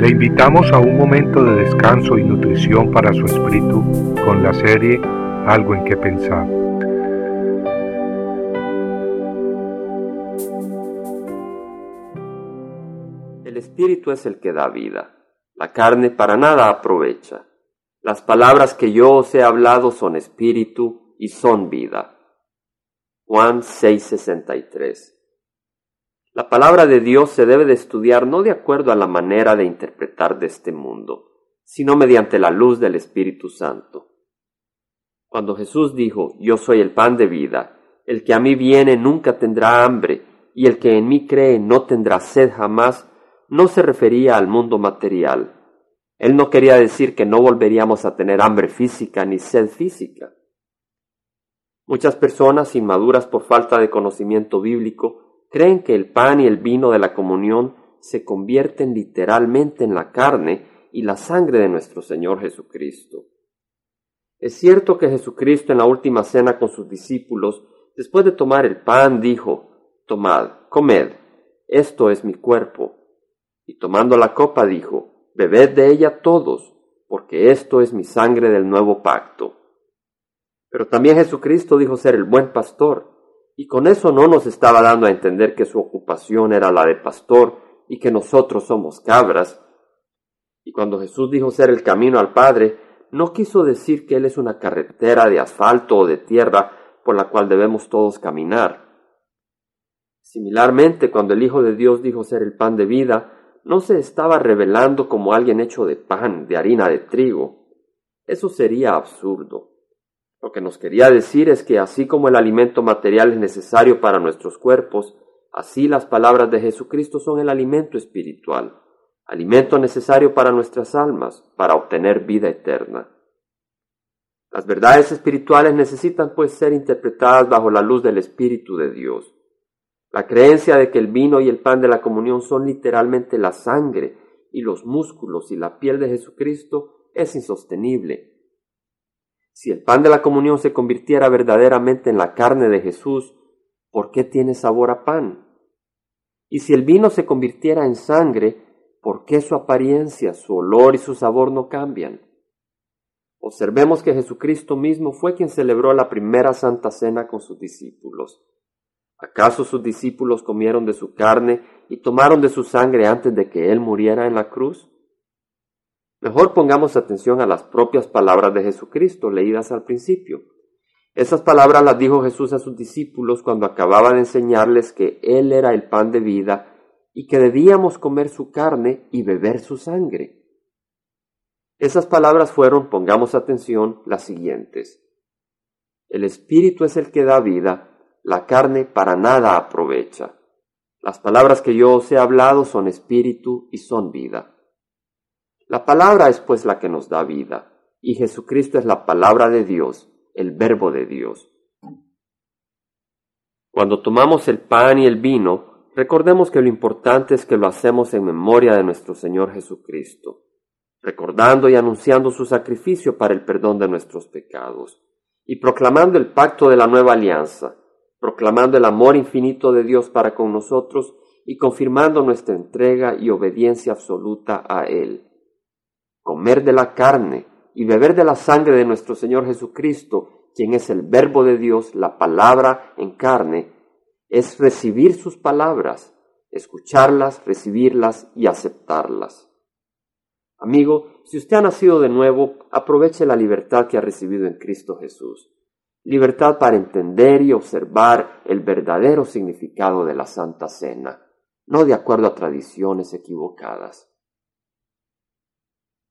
Le invitamos a un momento de descanso y nutrición para su espíritu con la serie Algo en que pensar. El espíritu es el que da vida. La carne para nada aprovecha. Las palabras que yo os he hablado son espíritu y son vida. Juan 6:63 la palabra de Dios se debe de estudiar no de acuerdo a la manera de interpretar de este mundo, sino mediante la luz del Espíritu Santo. Cuando Jesús dijo, Yo soy el pan de vida, el que a mí viene nunca tendrá hambre, y el que en mí cree no tendrá sed jamás, no se refería al mundo material. Él no quería decir que no volveríamos a tener hambre física ni sed física. Muchas personas inmaduras por falta de conocimiento bíblico creen que el pan y el vino de la comunión se convierten literalmente en la carne y la sangre de nuestro Señor Jesucristo. Es cierto que Jesucristo en la última cena con sus discípulos, después de tomar el pan, dijo, Tomad, comed, esto es mi cuerpo. Y tomando la copa dijo, Bebed de ella todos, porque esto es mi sangre del nuevo pacto. Pero también Jesucristo dijo ser el buen pastor, y con eso no nos estaba dando a entender que su ocupación era la de pastor y que nosotros somos cabras. Y cuando Jesús dijo ser el camino al Padre, no quiso decir que Él es una carretera de asfalto o de tierra por la cual debemos todos caminar. Similarmente, cuando el Hijo de Dios dijo ser el pan de vida, no se estaba revelando como alguien hecho de pan, de harina de trigo. Eso sería absurdo. Lo que nos quería decir es que así como el alimento material es necesario para nuestros cuerpos, así las palabras de Jesucristo son el alimento espiritual, alimento necesario para nuestras almas, para obtener vida eterna. Las verdades espirituales necesitan pues ser interpretadas bajo la luz del Espíritu de Dios. La creencia de que el vino y el pan de la comunión son literalmente la sangre y los músculos y la piel de Jesucristo es insostenible si el pan de la comunión se convirtiera verdaderamente en la carne de Jesús, ¿por qué tiene sabor a pan? Y si el vino se convirtiera en sangre, ¿por qué su apariencia, su olor y su sabor no cambian? Observemos que Jesucristo mismo fue quien celebró la primera Santa Cena con sus discípulos. ¿Acaso sus discípulos comieron de su carne y tomaron de su sangre antes de que Él muriera en la cruz? Mejor pongamos atención a las propias palabras de Jesucristo leídas al principio. Esas palabras las dijo Jesús a sus discípulos cuando acababa de enseñarles que Él era el pan de vida y que debíamos comer su carne y beber su sangre. Esas palabras fueron, pongamos atención, las siguientes. El Espíritu es el que da vida, la carne para nada aprovecha. Las palabras que yo os he hablado son espíritu y son vida. La palabra es pues la que nos da vida, y Jesucristo es la palabra de Dios, el verbo de Dios. Cuando tomamos el pan y el vino, recordemos que lo importante es que lo hacemos en memoria de nuestro Señor Jesucristo, recordando y anunciando su sacrificio para el perdón de nuestros pecados, y proclamando el pacto de la nueva alianza, proclamando el amor infinito de Dios para con nosotros y confirmando nuestra entrega y obediencia absoluta a Él comer de la carne y beber de la sangre de nuestro Señor Jesucristo, quien es el verbo de Dios, la palabra en carne, es recibir sus palabras, escucharlas, recibirlas y aceptarlas. Amigo, si usted ha nacido de nuevo, aproveche la libertad que ha recibido en Cristo Jesús. Libertad para entender y observar el verdadero significado de la Santa Cena, no de acuerdo a tradiciones equivocadas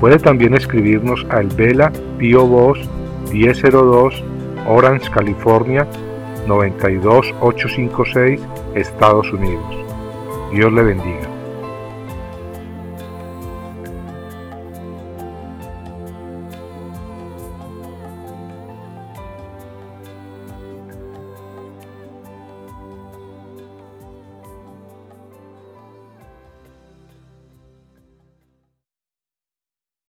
Puede también escribirnos al Vela Pio Box 1002 Orange, California 92856, Estados Unidos. Dios le bendiga.